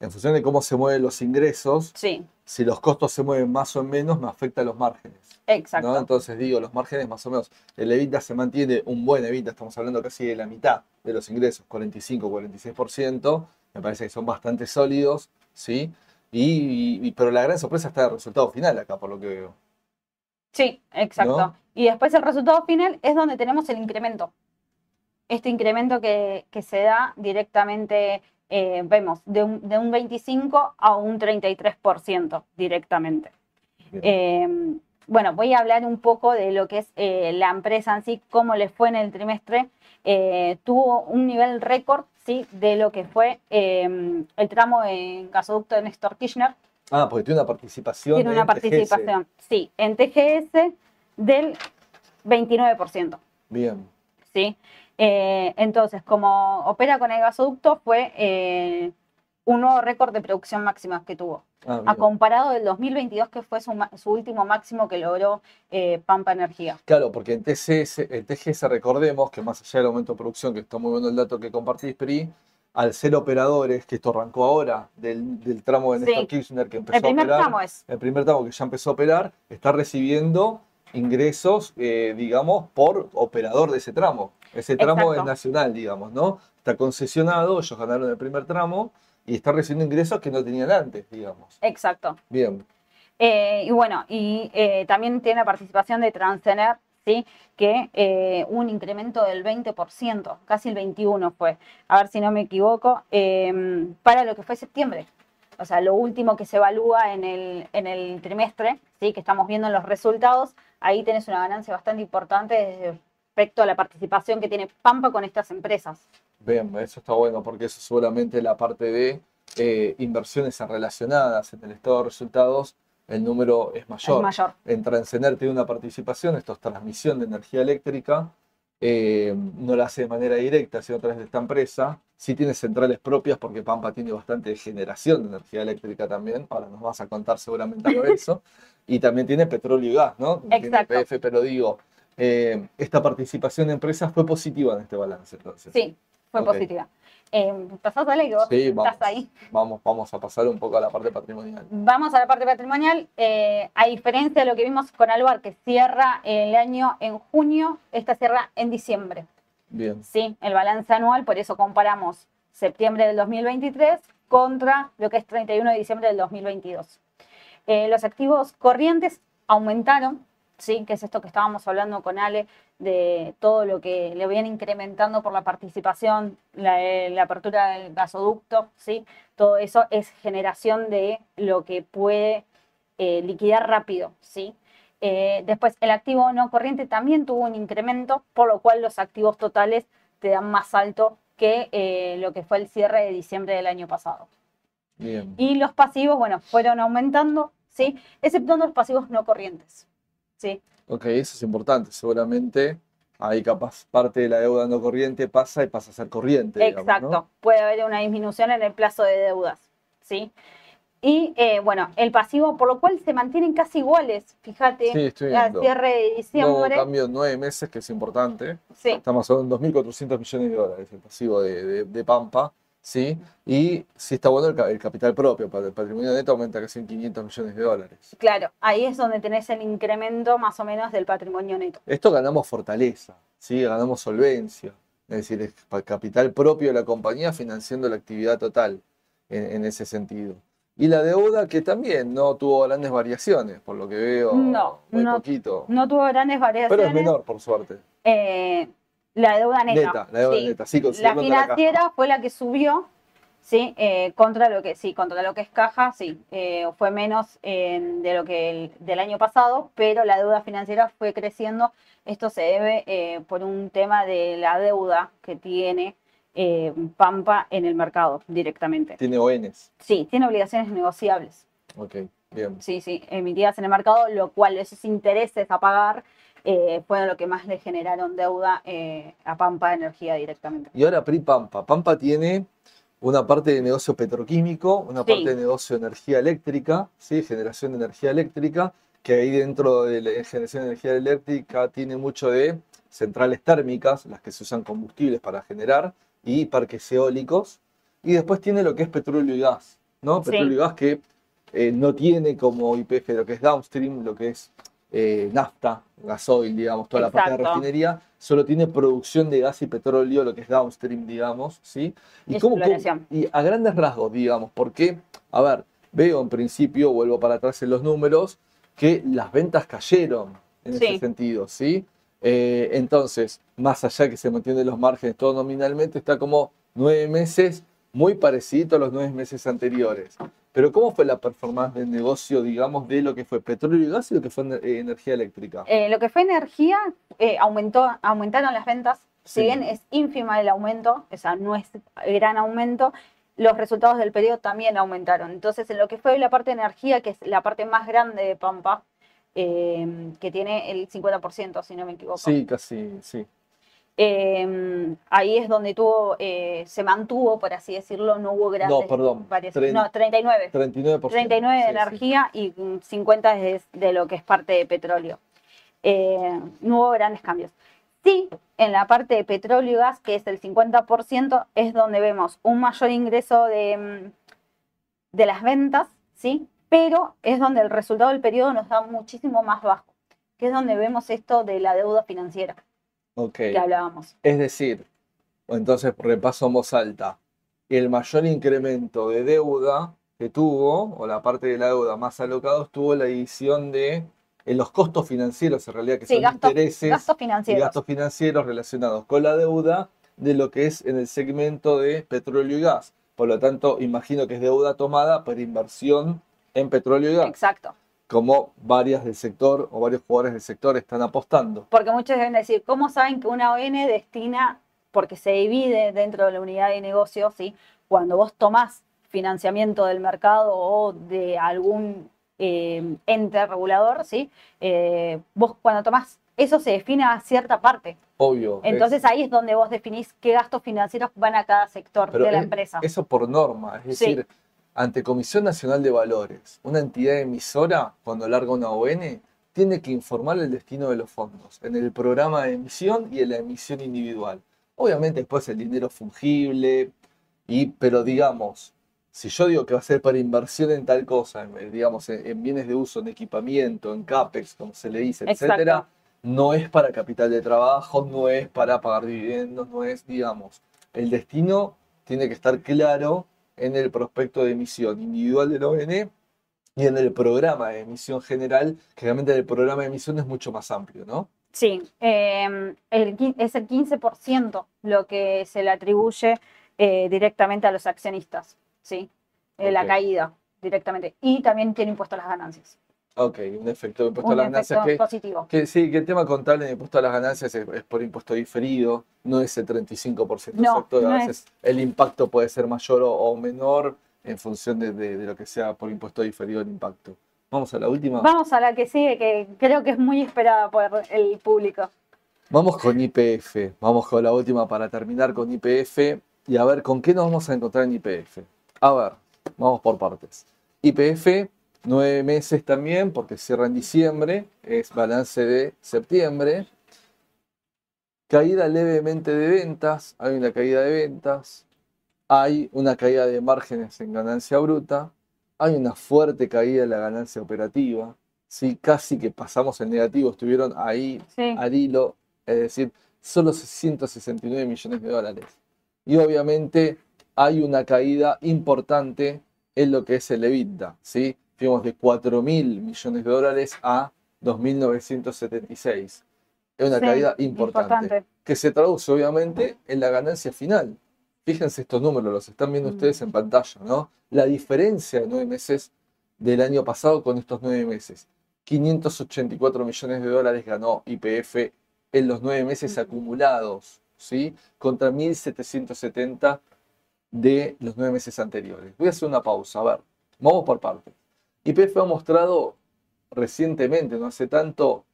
Speaker 2: en función de cómo se mueven los ingresos,
Speaker 1: Sí,
Speaker 2: si los costos se mueven más o menos, me afecta a los márgenes.
Speaker 1: exacto.
Speaker 2: ¿no? Entonces digo, los márgenes más o menos, el EBITDA se mantiene un buen EBITDA, estamos hablando casi de la mitad de los ingresos, 45, 46%, me parece que son bastante sólidos, ¿sí? Y, y- pero la gran sorpresa está el resultado final acá, por lo que veo.
Speaker 1: Sí, exacto.
Speaker 2: ¿No?
Speaker 1: Y después el resultado final es donde tenemos el incremento. Este incremento que, que se da directamente, eh, vemos, de un, de un 25 a un 33% directamente. Eh, bueno, voy a hablar un poco de lo que es eh, la empresa en sí, cómo le fue en el trimestre. Eh, tuvo un nivel récord, ¿sí? De lo que fue eh, el tramo en gasoducto de Néstor Kirchner,
Speaker 2: Ah, porque tiene una participación
Speaker 1: tiene una
Speaker 2: TGS.
Speaker 1: participación, sí, en TGS del 29%,
Speaker 2: Bien,
Speaker 1: ¿sí? Eh, entonces, como opera con el gasoducto, fue eh, un nuevo récord de producción máxima que tuvo,
Speaker 2: ah,
Speaker 1: a comparado del 2022, que fue su último máximo que logró eh, Pampa Energía.
Speaker 2: Claro, porque en TCS, en TGS recordemos que más allá del aumento de producción, que está muy bueno el dato que compartís, Pri, al ser operadores, que esto arrancó ahora, del, del tramo de
Speaker 1: Sí.
Speaker 2: Néstor Kirchner que empezó
Speaker 1: El primer
Speaker 2: a operar,
Speaker 1: tramo es,
Speaker 2: el primer tramo que ya empezó a operar, está recibiendo ingresos, eh, digamos, por operador de ese tramo. Ese tramo
Speaker 1: Exacto.
Speaker 2: es nacional, digamos, ¿no? Está concesionado, ellos ganaron el primer tramo y está recibiendo ingresos que no tenían antes, digamos.
Speaker 1: exacto.
Speaker 2: Bien,
Speaker 1: Eh, y bueno, y eh, también tiene la participación de Transener, ¿sí? que eh, un incremento del 20%, casi el 21% fue, a ver si no me equivoco, eh, para lo que fue septiembre. O sea, lo último que se evalúa en el, en el trimestre, ¿sí? que estamos viendo en los resultados, ahí tenés una ganancia bastante importante respecto a la participación que tiene Pampa con estas empresas.
Speaker 2: bien, eso está bueno porque eso seguramente la parte de eh, inversiones relacionadas en el estado de resultados, el número es mayor.
Speaker 1: Es mayor.
Speaker 2: en Transener tiene una participación, esto es transmisión de energía eléctrica, eh, no la hace de manera directa, sino a través de esta empresa. Sí tiene centrales propias porque Pampa tiene bastante generación de energía eléctrica también, ahora nos vas a contar seguramente algo de eso. Y también tiene petróleo y gas, ¿no? Tiene
Speaker 1: Exacto.
Speaker 2: YPF, pero digo, eh, esta participación de empresas fue positiva en este balance entonces.
Speaker 1: Sí, fue positiva. Eh, ¿Pasás, Ale, que vos
Speaker 2: Sí, vamos,
Speaker 1: estás ahí?
Speaker 2: vamos, vamos a pasar un poco a la parte patrimonial.
Speaker 1: Vamos a la parte patrimonial. Eh, a diferencia de lo que vimos con Alvar, que cierra el año en junio, esta cierra en diciembre.
Speaker 2: Bien,
Speaker 1: ¿sí? El balance anual, por eso comparamos septiembre del 2023 contra lo que es 31 de diciembre del 2022. Eh, los activos corrientes aumentaron, ¿sí? que es esto que estábamos hablando con Ale, de todo lo que le viene incrementando por la participación, la, eh, la apertura del gasoducto, ¿sí? todo eso es generación de lo que puede eh, liquidar rápido. ¿sí? Eh, después, el activo no corriente también tuvo un incremento, por lo cual los activos totales te dan más alto que eh, lo que fue el cierre de diciembre del año pasado.
Speaker 2: Bien.
Speaker 1: Y los pasivos, bueno, fueron aumentando, ¿sí? Exceptuando los pasivos no corrientes, ¿sí?
Speaker 2: Ok, eso es importante. Seguramente ahí capaz parte de la deuda no corriente pasa y pasa a ser corriente. digamos,
Speaker 1: Exacto.
Speaker 2: ¿no?
Speaker 1: Puede haber una disminución en el plazo de deudas, ¿sí? Y eh, bueno, el pasivo, por lo cual se mantienen casi iguales, fíjate,
Speaker 2: Sí, estoy
Speaker 1: al
Speaker 2: viendo.
Speaker 1: cierre de diciembre.
Speaker 2: cambio en nueve meses, que es importante.
Speaker 1: Sí,
Speaker 2: Estamos hablando de 2.400 millones de dólares el pasivo de, de- de Pampa, ¿sí? Y sí está bueno el, ca- el capital propio, el patrimonio neto aumenta casi en 500 millones de dólares.
Speaker 1: claro, ahí es donde tenés el incremento más o menos del patrimonio neto.
Speaker 2: Esto ganamos fortaleza, ¿sí? Ganamos solvencia. Es decir, es capital propio de la compañía financiando la actividad total en, en ese sentido. Y la deuda que también no tuvo grandes variaciones, por lo que veo,
Speaker 1: No,
Speaker 2: muy
Speaker 1: no.
Speaker 2: poquito.
Speaker 1: No tuvo grandes variaciones.
Speaker 2: Pero es menor, por suerte.
Speaker 1: Eh, la deuda neta.
Speaker 2: Neta, la deuda
Speaker 1: sí.
Speaker 2: neta, sí,
Speaker 1: La financiera fue la que subió, sí, eh, contra lo que sí, contra lo que es caja, sí, eh, fue menos eh, de lo que el, del año pasado, pero la deuda financiera fue creciendo. Esto se debe eh, por un tema de la deuda que tiene Pampa en el mercado directamente.
Speaker 2: Tiene ONs.
Speaker 1: Sí, tiene obligaciones negociables.
Speaker 2: Ok, bien.
Speaker 1: Sí, sí, emitidas en el mercado, lo cual esos intereses a pagar eh, fueron lo que más le generaron deuda eh, a Pampa Energía directamente.
Speaker 2: Y ahora PRI Pampa. Pampa tiene una parte de negocio petroquímico, una
Speaker 1: Sí.
Speaker 2: parte de negocio de energía eléctrica, ¿sí? generación de energía eléctrica, que ahí dentro de la generación de energía eléctrica tiene mucho de centrales térmicas, las que se usan combustibles para generar, y parques eólicos. Y después tiene lo que es petróleo y gas, ¿no?
Speaker 1: Sí.
Speaker 2: Petróleo y gas que eh, no tiene como IPF lo que es downstream, lo que es eh, nafta, gasoil, digamos, toda la parte de refinería, solo tiene producción de gas y petróleo, lo que es downstream, digamos, ¿sí?
Speaker 1: Y
Speaker 2: cómo- y a grandes rasgos, digamos, porque, a ver, veo en principio, vuelvo para atrás en los números, que las ventas cayeron en
Speaker 1: Sí.
Speaker 2: ese sentido, ¿sí? Eh, entonces, más allá que se mantienen los márgenes todo nominalmente, está como nueve meses, muy parecido a los nueve meses anteriores. Pero ¿cómo fue la performance del negocio, digamos, de lo que fue petróleo y gas y lo que fue eh, energía eléctrica?
Speaker 1: Eh, lo que fue energía, eh, aumentó, aumentaron las ventas. Si
Speaker 2: Sí.
Speaker 1: bien es ínfima el aumento, o sea, no es gran aumento, los resultados del periodo también aumentaron. Entonces, en lo que fue la parte de energía, que es la parte más grande de Pampa, eh, que tiene el 50%, si no me equivoco.
Speaker 2: Sí, casi, sí.
Speaker 1: Eh, ahí es donde tuvo, eh, se mantuvo, por así decirlo, no hubo grandes
Speaker 2: perdón,
Speaker 1: variaciones. No, 39.
Speaker 2: 39%.
Speaker 1: 39 de
Speaker 2: sí, sí.
Speaker 1: energía y mm, 50 es de lo que es parte de petróleo. Eh, no hubo grandes cambios. Sí, en la parte de petróleo y gas, que es el 50%, es donde vemos un mayor ingreso de, mm, de las ventas, ¿sí? Pero es donde el resultado del periodo nos da muchísimo más bajo, que es donde vemos esto de la deuda financiera
Speaker 2: Ok.
Speaker 1: que hablábamos.
Speaker 2: Es decir, entonces repaso en voz alta, el mayor incremento de deuda que tuvo, o la parte de la deuda más alocados, tuvo la división de en los costos financieros, en realidad, que
Speaker 1: Sí,
Speaker 2: son
Speaker 1: gastos,
Speaker 2: intereses
Speaker 1: gastos
Speaker 2: y gastos financieros relacionados con la deuda de lo que es en el segmento de petróleo y gas. Por lo tanto, imagino que es deuda tomada para inversión en petróleo y gas,
Speaker 1: Exacto.
Speaker 2: Como varias del sector o varios jugadores del sector están apostando.
Speaker 1: Porque muchos deben decir, ¿cómo saben que una ON destina, porque se divide dentro de la unidad de negocio, ¿sí? cuando vos tomás financiamiento del mercado o de algún eh, ente regulador, ¿sí? Eh, vos cuando tomás, eso se define a cierta parte.
Speaker 2: Obvio. es-
Speaker 1: Entonces ahí es donde vos definís qué gastos financieros van a cada sector
Speaker 2: Pero
Speaker 1: de la
Speaker 2: es-
Speaker 1: empresa.
Speaker 2: Eso por norma, es
Speaker 1: Sí.
Speaker 2: decir, ante Comisión Nacional de Valores, una entidad emisora, cuando larga una ON, tiene que informar el destino de los fondos en el programa de emisión y en la emisión individual. Obviamente después el dinero fungible, y, pero digamos, si yo digo que va a ser para inversión en tal cosa, en, digamos, en, en bienes de uso, en equipamiento, en CAPEX, como se le dice, etcétera,
Speaker 1: Exacto.
Speaker 2: no es para capital de trabajo, no es para pagar dividendos, no es, digamos, el destino tiene que estar claro en el prospecto de emisión individual del ON y en el programa de emisión general, que realmente el programa de emisión es mucho más amplio, ¿no?
Speaker 1: Sí, eh, el es el 15% lo que se le atribuye eh, directamente a los accionistas, ¿sí? Eh, La caída directamente. Y también tiene impuesto a las ganancias.
Speaker 2: Ok, un efecto de impuesto a las ganancias que,
Speaker 1: positivo.
Speaker 2: que sí, que el tema contable de impuesto a las ganancias es, es por impuesto diferido, no es el 35%
Speaker 1: No,
Speaker 2: exacto,
Speaker 1: no
Speaker 2: a
Speaker 1: es.
Speaker 2: veces el impacto puede ser mayor o, o menor en función de, de- de lo que sea por impuesto diferido el impacto. Vamos a la última.
Speaker 1: Vamos a la que sigue, que creo que es muy esperada por el público.
Speaker 2: Vamos con IPF, vamos con la última para terminar con IPF y a ver con qué nos vamos a encontrar en IPF. A ver, vamos por partes. IPF, nueve meses también, porque cierra en diciembre, es balance de septiembre. Caída levemente de ventas, hay una caída de ventas, hay una caída de márgenes en ganancia bruta, hay una fuerte caída en la ganancia operativa, ¿sí? casi que pasamos el negativo, estuvieron ahí
Speaker 1: Sí.
Speaker 2: al hilo, es decir, solo 169 millones de dólares. Y obviamente hay una caída importante en lo que es el EBITDA, ¿sí? De 4 mil millones de dólares a 2.976. Es una
Speaker 1: Sí,
Speaker 2: caída importante, que se traduce obviamente en la ganancia final. Fíjense estos números, los están viendo
Speaker 1: Mm.
Speaker 2: ustedes en pantalla, ¿no? La diferencia de nueve meses del año pasado con estos nueve meses. 584 millones de dólares ganó IPF en los nueve meses
Speaker 1: Mm.
Speaker 2: acumulados, ¿sí? Contra 1.770 de los nueve meses anteriores. Voy a hacer una pausa, a ver, vamos por partes. IPF ha mostrado recientemente, no hace tanto,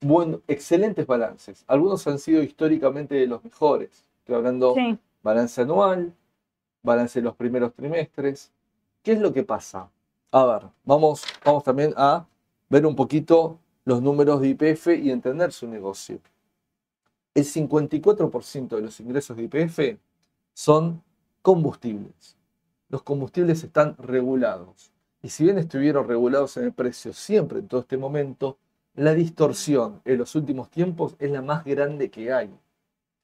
Speaker 2: buen, excelentes balances. Algunos han sido históricamente de los mejores. Estoy hablando
Speaker 1: Sí.
Speaker 2: balance anual, balance de los primeros trimestres. ¿Qué es lo que pasa? A ver, vamos, vamos también a ver un poquito los números de IPF y entender su negocio. El 54% de los ingresos de IPF son combustibles. Los combustibles están regulados. Y si bien estuvieron regulados en el precio siempre en todo este momento, la distorsión en los últimos tiempos es la más grande que hay.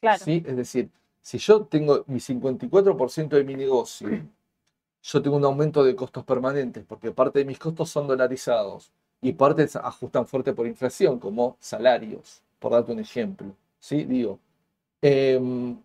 Speaker 1: Claro.
Speaker 2: ¿sí? Es decir, si yo tengo mi 54% de mi negocio, yo tengo un aumento de costos permanentes, porque parte de mis costos son dolarizados y parte ajustan fuerte por inflación, como salarios, por darte un ejemplo. ¿sí? Digo, em,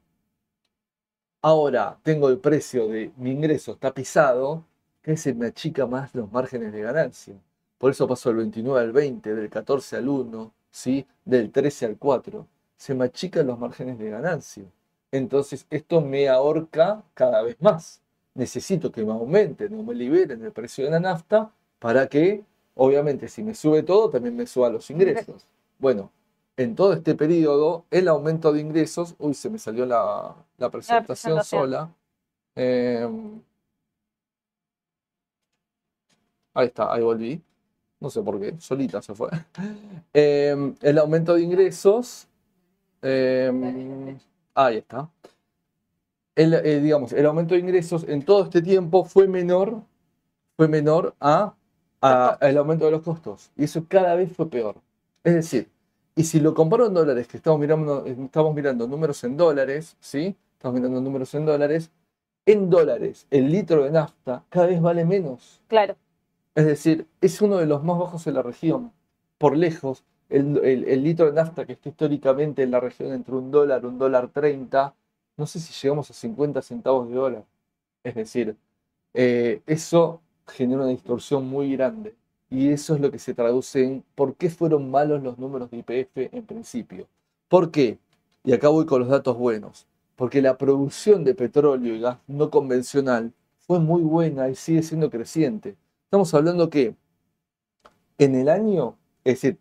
Speaker 2: ahora tengo el precio de mi ingreso está pisado, que se me achica más los márgenes de ganancia. Por eso paso del 29 al 20, del 14 al 1, ¿sí? del 13 al 4. Se me achican los márgenes de ganancia. Entonces esto me ahorca cada vez más. Necesito que me aumenten o me liberen el precio de la nafta para que, obviamente, si me sube todo, también me suba los ingresos. Bueno, en todo este periodo, el aumento de ingresos, uy, se me salió la, la presentación
Speaker 1: presentación.
Speaker 2: sola. Em, ahí está, ahí volví. No sé por qué, solita se fue. Em, el aumento de ingresos. em, ahí está. El, eh, digamos, el aumento de ingresos en todo este tiempo fue menor, fue menor a, a- el aumento de los costos. Y eso cada vez fue peor. Es decir, y si lo comparo en dólares, que estamos mirando, estamos mirando números en dólares, ¿sí? Estamos mirando números en dólares. En dólares, el litro de nafta cada vez vale menos.
Speaker 1: Claro.
Speaker 2: Es decir, es uno de los más bajos en la región. Por lejos, el, el- litro de nafta que está históricamente en la región entre un dólar, un dólar treinta, no sé si llegamos a 50 centavos de dólar. Es decir, eh, eso genera una distorsión muy grande. Y eso es lo que se traduce en por qué fueron malos los números de IPF en principio. ¿Por qué? Y acá voy con los datos buenos. Porque la producción de petróleo y gas no convencional fue muy buena y sigue siendo creciente. Estamos hablando que en el año, es decir,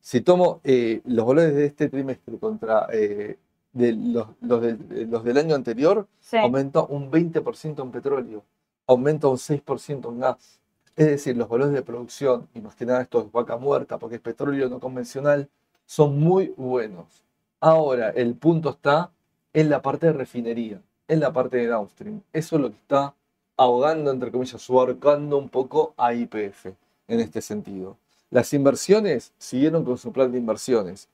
Speaker 2: si tomo eh, los valores de este trimestre contra eh, de los, los del- de los del año anterior,
Speaker 1: Sí.
Speaker 2: aumenta un 20% en petróleo, aumenta un 6% en gas. Es decir, los valores de producción, y más que nada esto es vaca muerta, porque es petróleo no convencional, son muy buenos. Ahora, el punto está en la parte de refinería, en la parte de downstream. Eso es lo que está ahogando, entre comillas, o ahorcando un poco a IPF en este sentido. Las inversiones siguieron con su plan de inversiones.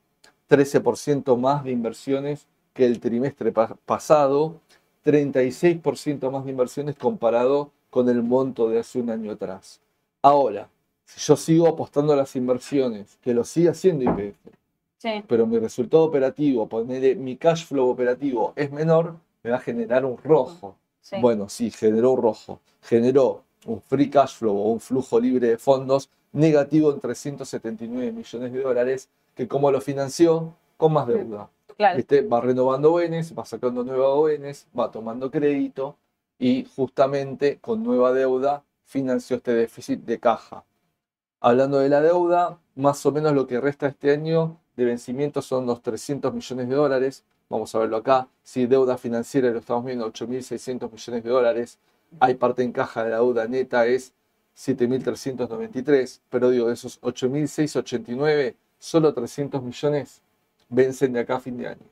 Speaker 2: 13% más de inversiones que el trimestre pa- pasado, 36% más de inversiones comparado con el monto de hace un año atrás. Ahora, si yo sigo apostando a las inversiones, que lo sigue haciendo IPF,
Speaker 1: Sí.
Speaker 2: pero mi resultado operativo, ponerle mi cash flow operativo es menor, me va a generar un rojo.
Speaker 1: Sí.
Speaker 2: Bueno, sí, generó un rojo. Generó un free cash flow o un flujo libre de fondos negativo en 379 millones de dólares, que como lo financió con más deuda. Va renovando ONs, va sacando nuevas ONs, va tomando crédito y justamente con nueva deuda financió este déficit de caja. Hablando de la deuda, más o menos lo que resta este año de vencimiento son unos 300 millones de dólares. Vamos a verlo acá. Si deuda financiera lo estamos viendo 8.600 millones de dólares. Hay parte en caja de la deuda neta es 7.393. Pero digo, de esos 8.689, solo 300 millones vencen de acá a fin de año.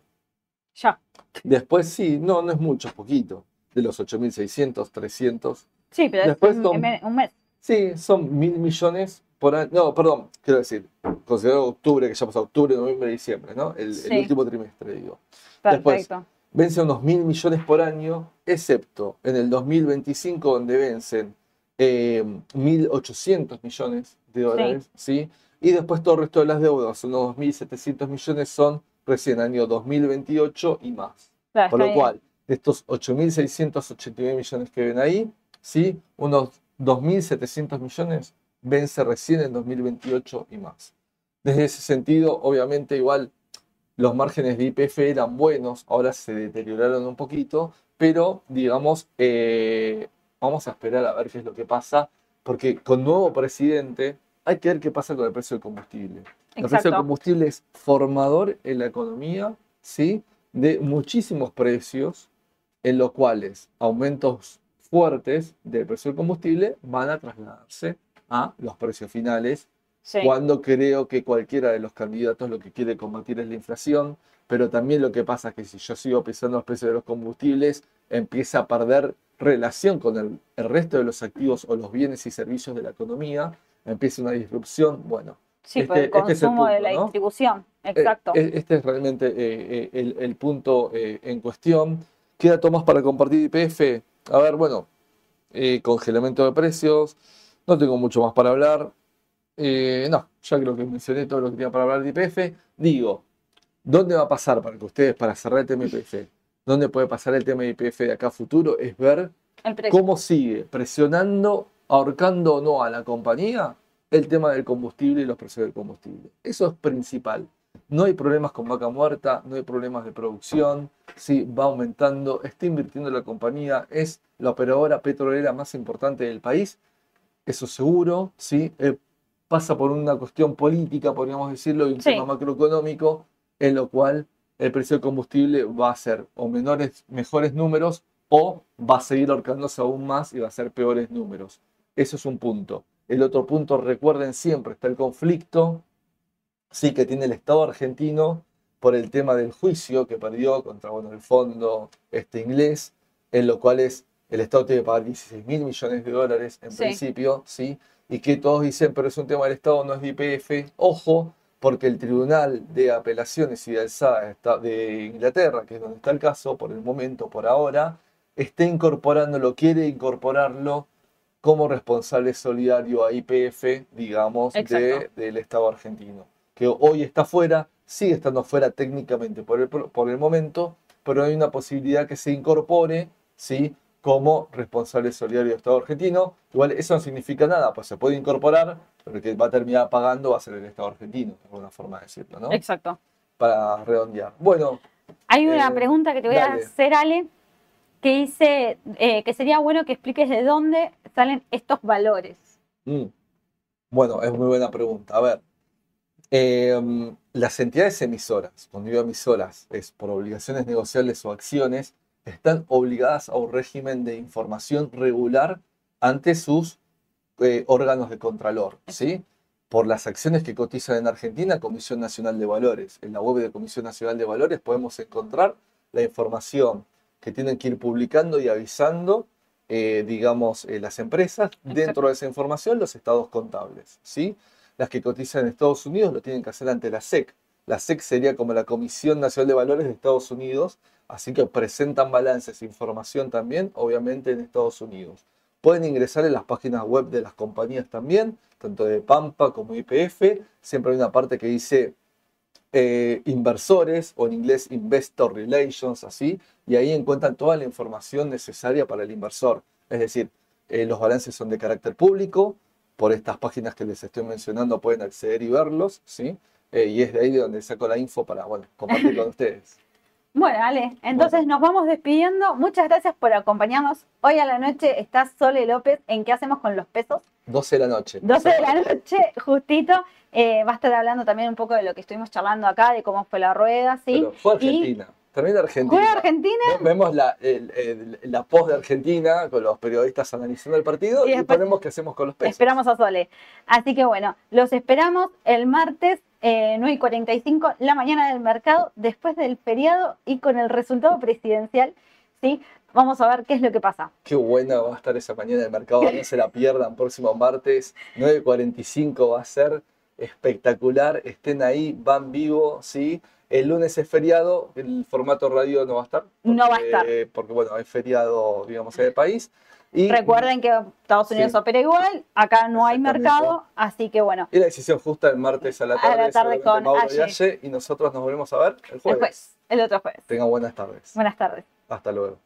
Speaker 1: Ya.
Speaker 2: Después sí, no, no es mucho, es poquito. De los 8.600, 300.
Speaker 1: Sí, pero Después es un mes.
Speaker 2: Sí, son mil millones por año. No, perdón, quiero decir, considerado octubre, que ya pasó octubre, noviembre, diciembre, ¿no? El, último trimestre, digo.
Speaker 1: Perfecto.
Speaker 2: Después, vence unos mil millones por año, excepto en el 2025, donde vencen eh, 1.800 millones de dólares, sí. Y después todo el resto de las deudas, unos 2.700 millones, son recién año 2028 y más. Por lo cual, de estos 8.689 millones que ven ahí, ¿sí? unos 2.700 millones vence recién en 2028 y más. Desde ese sentido, obviamente, igual los márgenes de IPF eran buenos, ahora se deterioraron un poquito, pero digamos, eh, vamos a esperar a ver qué es lo que pasa, porque con nuevo presidente hay que ver qué pasa con el precio del combustible. El precio del combustible es formador en la economía, ¿sí? De muchísimos precios, en los cuales aumentos fuertes del precio del combustible van a trasladarse a los precios finales, cuando creo que cualquiera de los candidatos lo que quiere combatir es la inflación, pero también lo que pasa es que si yo sigo pisando los precios de los combustibles, empieza a perder relación con el, resto de los activos o los bienes y servicios de la economía, empieza una disrupción, bueno.
Speaker 1: Sí, por este, el este consumo de la distribución, eh, exacto.
Speaker 2: Eh, este es realmente eh, el, punto en cuestión. ¿Qué datos más para compartir IPF? A ver, bueno, congelamiento de precios, no tengo mucho más para hablar. Eh, no, ya creo que mencioné todo lo que tenía para hablar de IPF. Digo, ¿dónde va a pasar para que ustedes, para cerrar el tema de IPF, dónde puede pasar el tema de IPF de acá a futuro? Es ver cómo sigue presionando, ahorcando o no a la compañía el tema del combustible y los precios del combustible. Eso es principal. No hay problemas con vaca muerta, no hay problemas de producción, sí, va aumentando, está invirtiendo la compañía, es la operadora petrolera más importante del país eso seguro, ¿sí? Eh, pasa por una cuestión política, podríamos decirlo, y un tema macroeconómico, en lo cual el precio del combustible va a ser o menores, mejores números o va a seguir ahorcándose aún más y va a ser peores números. Eso es un punto. El otro punto, recuerden siempre, está el conflicto sí, que tiene el Estado argentino por el tema del juicio que perdió contra bueno, el fondo este inglés, en lo cual es el Estado tiene que pagar 16 mil millones de dólares en principio, ¿sí? Y que todos dicen, pero es un tema del Estado, no es de IPF. Ojo, porque el Tribunal de Apelaciones y de Alzada de Inglaterra, que es donde está el caso, por el momento, por ahora, está incorporándolo, quiere incorporarlo como responsable solidario a IPF, digamos, del Estado argentino, que hoy está fuera, sigue estando fuera técnicamente por el, por el momento, pero hay una posibilidad que se incorpore, ¿sí? Como responsable solidario del Estado argentino. Igual eso no significa nada, pues se puede incorporar, pero el que va a terminar pagando va a ser el Estado argentino, de alguna forma de decirlo, ¿no?
Speaker 1: Exacto.
Speaker 2: Para redondear. Bueno.
Speaker 1: Hay una eh, pregunta que te voy a hacer, Ale, que dice eh, que sería bueno que expliques de dónde salen estos valores.
Speaker 2: Mm. Bueno, es muy buena pregunta. A ver, em, las entidades emisoras, cuando digo emisoras, es por obligaciones negociables o acciones, están obligadas a un régimen de información regular ante sus eh, órganos de contralor, ¿sí? Por las acciones que cotizan en Argentina, Comisión Nacional de Valores. En la web de Comisión Nacional de Valores podemos encontrar la información que tienen que ir publicando y avisando, eh, digamos, eh, las empresas. Dentro de esa información, los estados contables, ¿sí? Las que cotizan en Estados Unidos lo tienen que hacer ante la SEC. La SEC sería como la Comisión Nacional de Valores de Estados Unidos, Así que presentan balances e información también, obviamente, en Estados Unidos. Pueden ingresar en las páginas web de las compañías también, tanto de Pampa como IPF. Siempre hay una parte que dice eh, inversores o en inglés Investor Relations, así, y ahí encuentran toda la información necesaria para el inversor. Es decir, Eh, los balances son de carácter público. Por estas páginas que les estoy mencionando pueden acceder y verlos, ¿sí? Eh, y es de ahí de donde saco la info para, bueno, compartir con ustedes.
Speaker 1: Bueno, Ale, entonces nos vamos despidiendo. Muchas gracias por acompañarnos. Hoy a la noche está Sole López en ¿Qué hacemos con los pesos?
Speaker 2: 12 de la noche.
Speaker 1: 12 de la noche, justito. Eh, va a estar hablando también un poco de lo que estuvimos charlando acá, de cómo fue la rueda, ¿sí?
Speaker 2: Pero fue Argentina. También Argentina.
Speaker 1: ¿Fue Argentina?
Speaker 2: Vemos la, el- el- la post de Argentina con los periodistas analizando el partido
Speaker 1: Y
Speaker 2: y, ponemos qué hacemos con los pesos.
Speaker 1: Esperamos a Sole. Así que bueno, los esperamos el martes eh, 9 y 45, la mañana del mercado, después del feriado y con el resultado presidencial, ¿sí? Vamos a ver qué es lo que pasa.
Speaker 2: Qué buena va a estar esa mañana del mercado, no se la pierdan, próximo martes, 9.45 va a ser espectacular, estén ahí, van vivo, ¿sí? El lunes es feriado, el formato radio no va a estar.
Speaker 1: No va a estar.
Speaker 2: Porque bueno, es feriado, digamos, en el país. Y,
Speaker 1: Recuerden que Estados Unidos
Speaker 2: Sí.
Speaker 1: opera igual, acá no hay mercado, así que bueno,
Speaker 2: y la decisión justa el martes a la
Speaker 1: A la
Speaker 2: tarde,
Speaker 1: tarde con
Speaker 2: Mauro y Aye. Y nosotros nos volvemos a ver el
Speaker 1: el
Speaker 2: jueves.
Speaker 1: jueves, el otro jueves.
Speaker 2: Tengan buenas tardes.
Speaker 1: Buenas tardes.
Speaker 2: Hasta luego.